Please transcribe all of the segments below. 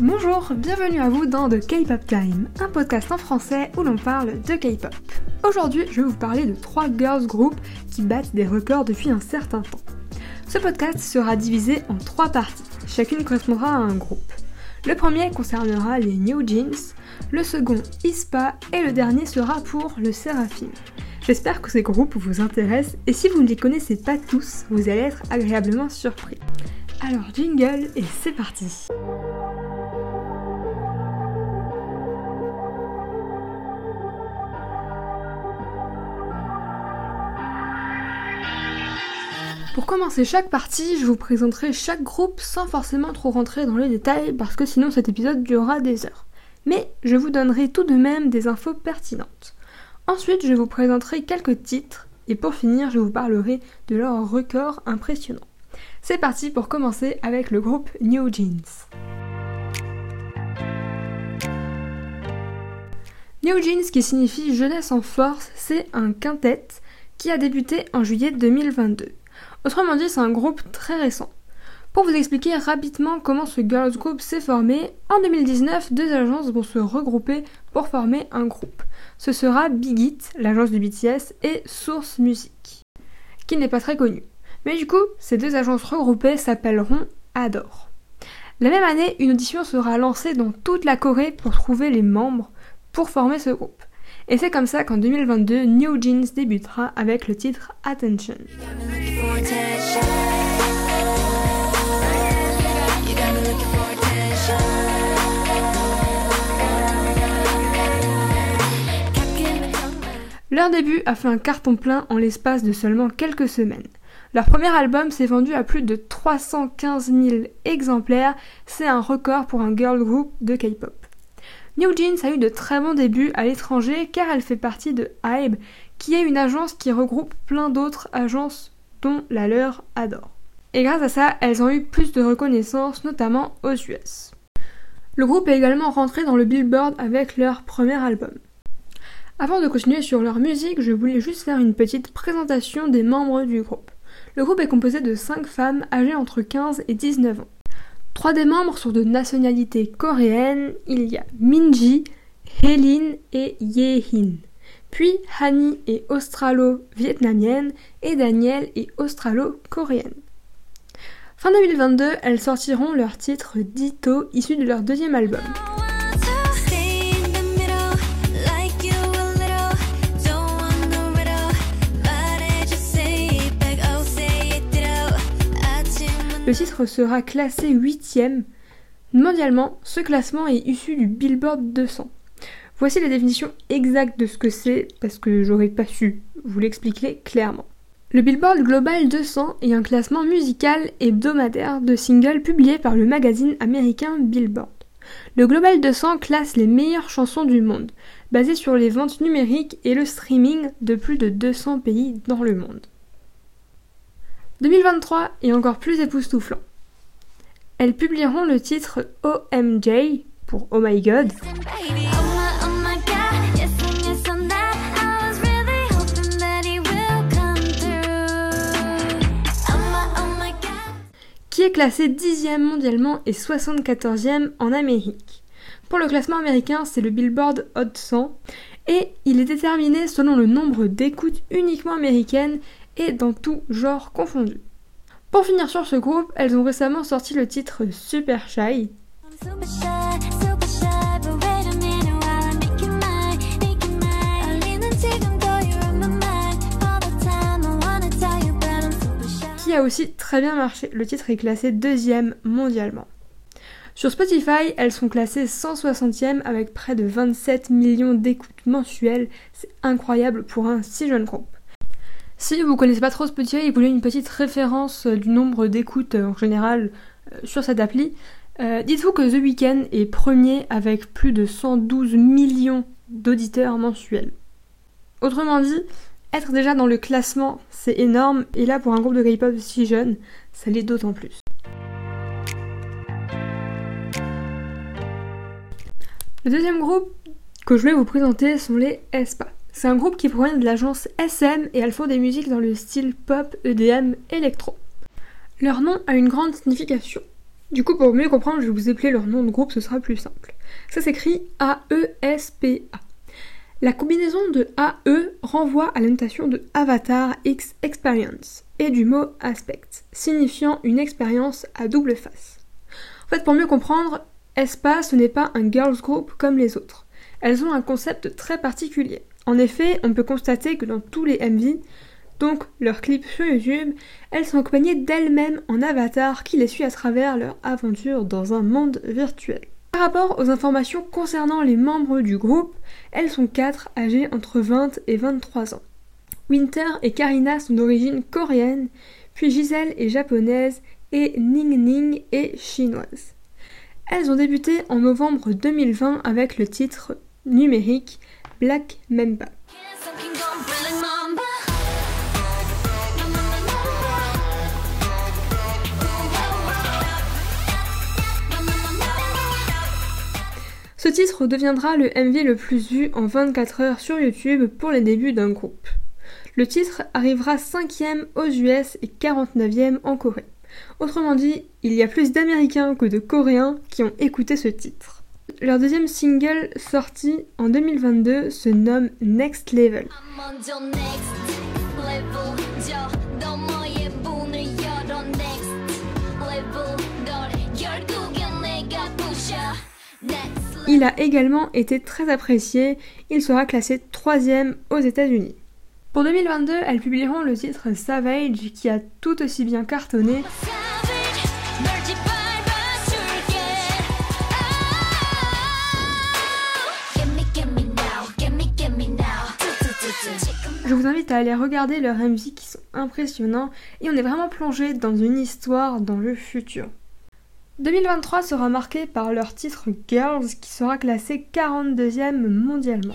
Bonjour, bienvenue à vous dans The K-Pop Time, un podcast en français où l'on parle de K-Pop. Aujourd'hui, je vais vous parler de trois girls groups qui battent des records depuis un certain temps. Ce podcast sera divisé en trois parties, chacune correspondra à un groupe. Le premier concernera les New Jeans, le second ISPA et le dernier sera pour le Seraphim. J'espère que ces groupes vous intéressent et si vous ne les connaissez pas tous, vous allez être agréablement surpris. Alors jingle et c'est parti Pour commencer chaque partie, je vous présenterai chaque groupe sans forcément trop rentrer dans les détails parce que sinon cet épisode durera des heures. Mais je vous donnerai tout de même des infos pertinentes. Ensuite, je vous présenterai quelques titres et pour finir, je vous parlerai de leur record impressionnant. C'est parti pour commencer avec le groupe New Jeans. New Jeans qui signifie jeunesse en force, c'est un quintet qui a débuté en juillet 2022. Autrement dit, c'est un groupe très récent. Pour vous expliquer rapidement comment ce girls group s'est formé, en 2019, deux agences vont se regrouper pour former un groupe. Ce sera Big Hit, l'agence du BTS, et Source Music, qui n'est pas très connue. Mais du coup, ces deux agences regroupées s'appelleront Adore. La même année, une audition sera lancée dans toute la Corée pour trouver les membres pour former ce groupe. Et c'est comme ça qu'en 2022, New Jeans débutera avec le titre Attention. Leur début a fait un carton plein en l'espace de seulement quelques semaines. Leur premier album s'est vendu à plus de 315 000 exemplaires, c'est un record pour un girl group de K-pop. New Jeans a eu de très bons débuts à l'étranger car elle fait partie de Hybe, qui est une agence qui regroupe plein d'autres agences dont la leur adore. Et grâce à ça, elles ont eu plus de reconnaissance, notamment aux US. Le groupe est également rentré dans le Billboard avec leur premier album. Avant de continuer sur leur musique, je voulais juste faire une petite présentation des membres du groupe. Le groupe est composé de 5 femmes âgées entre 15 et 19 ans. Trois des membres sont de nationalité coréenne. Il y a Minji, Helin et Yehin. Puis Hani est australo-vietnamienne et Daniel est australo-coréenne. Fin 2022, elles sortiront leur titre Ditto issu de leur deuxième album. Le titre sera classé 8ème. Mondialement, ce classement est issu du Billboard 200. Voici la définition exacte de ce que c'est, parce que j'aurais pas su vous l'expliquer clairement. Le Billboard Global 200 est un classement musical hebdomadaire de singles publié par le magazine américain Billboard. Le Global 200 classe les meilleures chansons du monde, basé sur les ventes numériques et le streaming de plus de 200 pays dans le monde. 2023 est encore plus époustouflant. Elles publieront le titre OMJ pour Oh My God. qui est classé 10e mondialement et 74e en Amérique. Pour le classement américain, c'est le Billboard Hot 100 et il est déterminé selon le nombre d'écoutes uniquement américaines et dans tout genre confondu. Pour finir sur ce groupe, elles ont récemment sorti le titre Super Shy. qui a aussi très bien marché. Le titre est classé deuxième mondialement. Sur Spotify, elles sont classées 160e avec près de 27 millions d'écoutes mensuelles. C'est incroyable pour un si jeune groupe. Si vous connaissez pas trop Spotify et vous voulez une petite référence euh, du nombre d'écoutes euh, en général euh, sur cette appli, dites-vous que The Weeknd est premier avec plus de 112 millions d'auditeurs mensuels. Autrement dit, être déjà dans le classement, c'est énorme, et là pour un groupe de K-pop si jeune, ça l'est d'autant plus. Le deuxième groupe que je vais vous présenter sont les ESPA. C'est un groupe qui provient de l'agence SM et elles font des musiques dans le style pop, EDM, électro. Leur nom a une grande signification. Du coup, pour mieux comprendre, je vais vous appeler leur nom de groupe, ce sera plus simple. Ça s'écrit A-E-S-P-A. La combinaison de AE renvoie à la notation de Avatar X Experience et du mot aspect, signifiant une expérience à double face. En fait, pour mieux comprendre, Espa, ce n'est pas un girls group comme les autres. Elles ont un concept très particulier. En effet, on peut constater que dans tous les MV, donc leurs clips sur YouTube, elles sont accompagnées d'elles-mêmes en avatar qui les suit à travers leur aventure dans un monde virtuel. Par rapport aux informations concernant les membres du groupe, elles sont quatre âgées entre 20 et 23 ans. Winter et Karina sont d'origine coréenne, puis Giselle est japonaise et Ning Ning est chinoise. Elles ont débuté en novembre 2020 avec le titre numérique Black Mamba. Ce titre deviendra le MV le plus vu en 24 heures sur YouTube pour les débuts d'un groupe. Le titre arrivera 5ème aux US et 49ème en Corée. Autrement dit, il y a plus d'Américains que de Coréens qui ont écouté ce titre. Leur deuxième single sorti en 2022 se nomme Next Level. Il a également été très apprécié, il sera classé troisième aux États-Unis. Pour 2022, elles publieront le titre Savage qui a tout aussi bien cartonné. Je vous invite à aller regarder leurs MV qui sont impressionnants et on est vraiment plongé dans une histoire dans le futur. 2023 sera marqué par leur titre Girls qui sera classé 42e mondialement.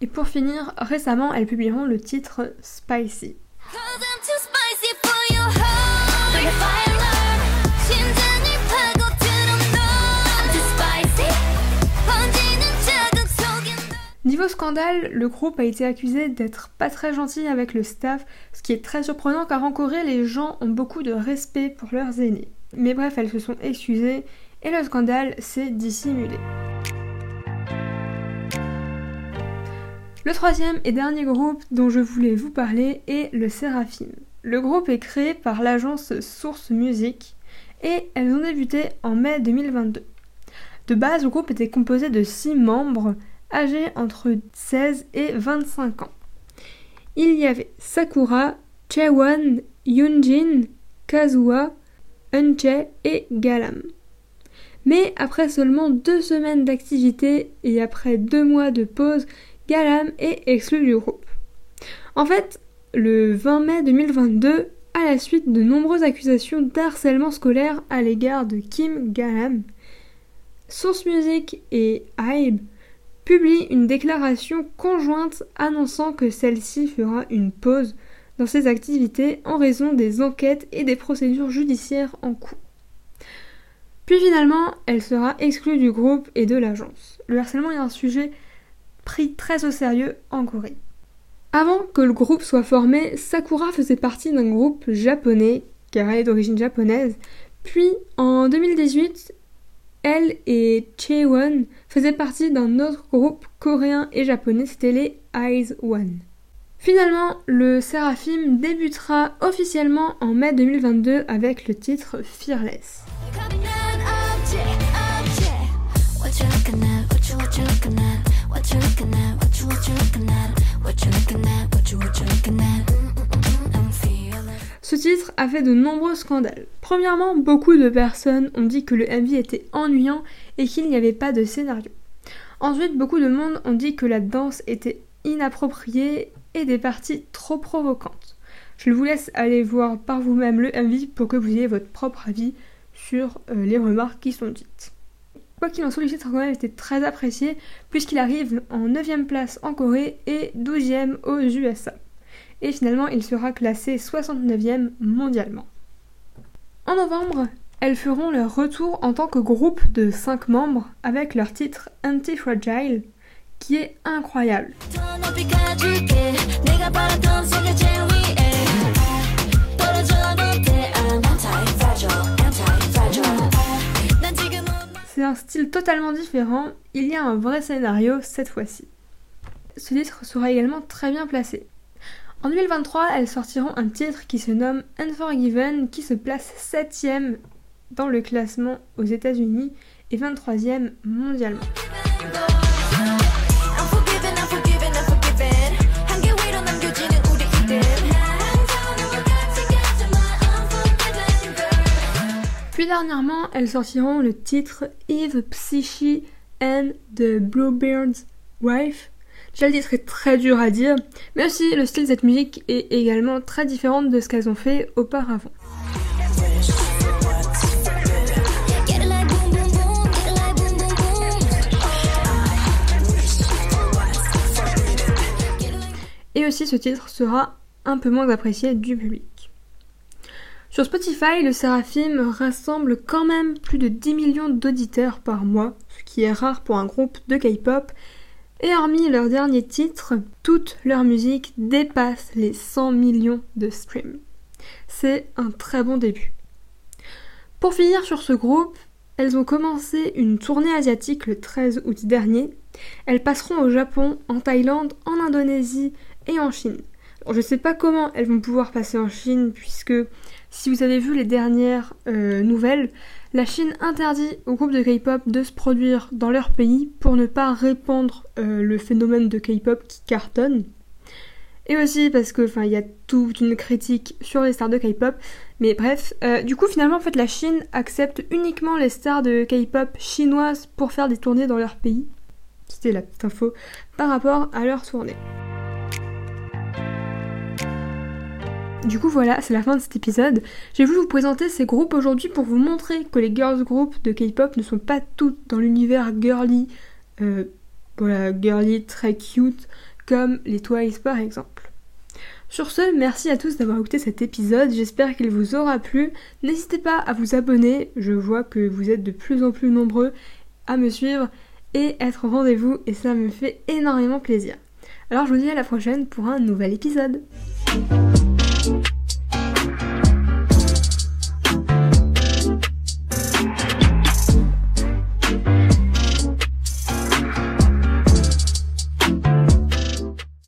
Et pour finir, récemment, elles publieront le titre Spicy. Niveau scandale, le groupe a été accusé d'être pas très gentil avec le staff, ce qui est très surprenant car en Corée les gens ont beaucoup de respect pour leurs aînés. Mais bref, elles se sont excusées et le scandale s'est dissimulé. Le troisième et dernier groupe dont je voulais vous parler est le Seraphim. Le groupe est créé par l'agence Source Music et elles ont débuté en mai 2022. De base, le groupe était composé de 6 membres âgés entre 16 et 25 ans. Il y avait Sakura, Chaewon, Yunjin, Kazuha, Unche et Galam. Mais après seulement deux semaines d'activité et après deux mois de pause, Galam est exclu du groupe. En fait, le 20 mai 2022, à la suite de nombreuses accusations d'harcèlement scolaire à l'égard de Kim Galam, Source Music et Hybe publie une déclaration conjointe annonçant que celle-ci fera une pause dans ses activités en raison des enquêtes et des procédures judiciaires en cours. Puis finalement, elle sera exclue du groupe et de l'agence. Le harcèlement est un sujet pris très au sérieux en Corée. Avant que le groupe soit formé, Sakura faisait partie d'un groupe japonais, car elle est d'origine japonaise. Puis, en 2018, elle et Chaewon faisaient partie d'un autre groupe coréen et japonais, c'était les Eyes One. Finalement, le Seraphim débutera officiellement en mai 2022 avec le titre Fearless. A fait de nombreux scandales. Premièrement, beaucoup de personnes ont dit que le MV était ennuyant et qu'il n'y avait pas de scénario. Ensuite, beaucoup de monde ont dit que la danse était inappropriée et des parties trop provocantes. Je vous laisse aller voir par vous-même le MV pour que vous ayez votre propre avis sur euh, les remarques qui sont dites. Quoi qu'il en soit, le titre quand même était très apprécié puisqu'il arrive en 9ème place en Corée et 12ème aux USA et finalement il sera classé 69e mondialement. En novembre, elles feront leur retour en tant que groupe de 5 membres avec leur titre Anti-Fragile qui est incroyable. C'est un style totalement différent, il y a un vrai scénario cette fois-ci. Ce titre sera également très bien placé. En 2023, elles sortiront un titre qui se nomme Unforgiven qui se place 7ème dans le classement aux États-Unis et 23ème mondialement. Puis dernièrement, elles sortiront le titre Eve Psyche and the Bluebird's Wife. Déjà le titre est très dur à dire, mais aussi le style de cette musique est également très différent de ce qu'elles ont fait auparavant. Et aussi ce titre sera un peu moins apprécié du public. Sur Spotify, le Seraphim rassemble quand même plus de 10 millions d'auditeurs par mois, ce qui est rare pour un groupe de K-pop. Et hormis leur dernier titre, toute leur musique dépasse les 100 millions de streams. C'est un très bon début. Pour finir sur ce groupe, elles ont commencé une tournée asiatique le 13 août dernier. Elles passeront au Japon, en Thaïlande, en Indonésie et en Chine. Je ne sais pas comment elles vont pouvoir passer en Chine puisque si vous avez vu les dernières euh, nouvelles, la Chine interdit aux groupes de K-pop de se produire dans leur pays pour ne pas répandre euh, le phénomène de K-pop qui cartonne. Et aussi parce que, il y a toute une critique sur les stars de K-pop. Mais bref, euh, du coup, finalement, en fait, la Chine accepte uniquement les stars de K-pop chinoises pour faire des tournées dans leur pays. C'était la petite info par rapport à leur tournée. Du coup voilà, c'est la fin de cet épisode. J'ai voulu vous présenter ces groupes aujourd'hui pour vous montrer que les girls groups de K-pop ne sont pas toutes dans l'univers girly, euh, voilà, girly très cute, comme les Twice par exemple. Sur ce, merci à tous d'avoir écouté cet épisode, j'espère qu'il vous aura plu. N'hésitez pas à vous abonner, je vois que vous êtes de plus en plus nombreux à me suivre et être au rendez-vous et ça me fait énormément plaisir. Alors je vous dis à la prochaine pour un nouvel épisode. you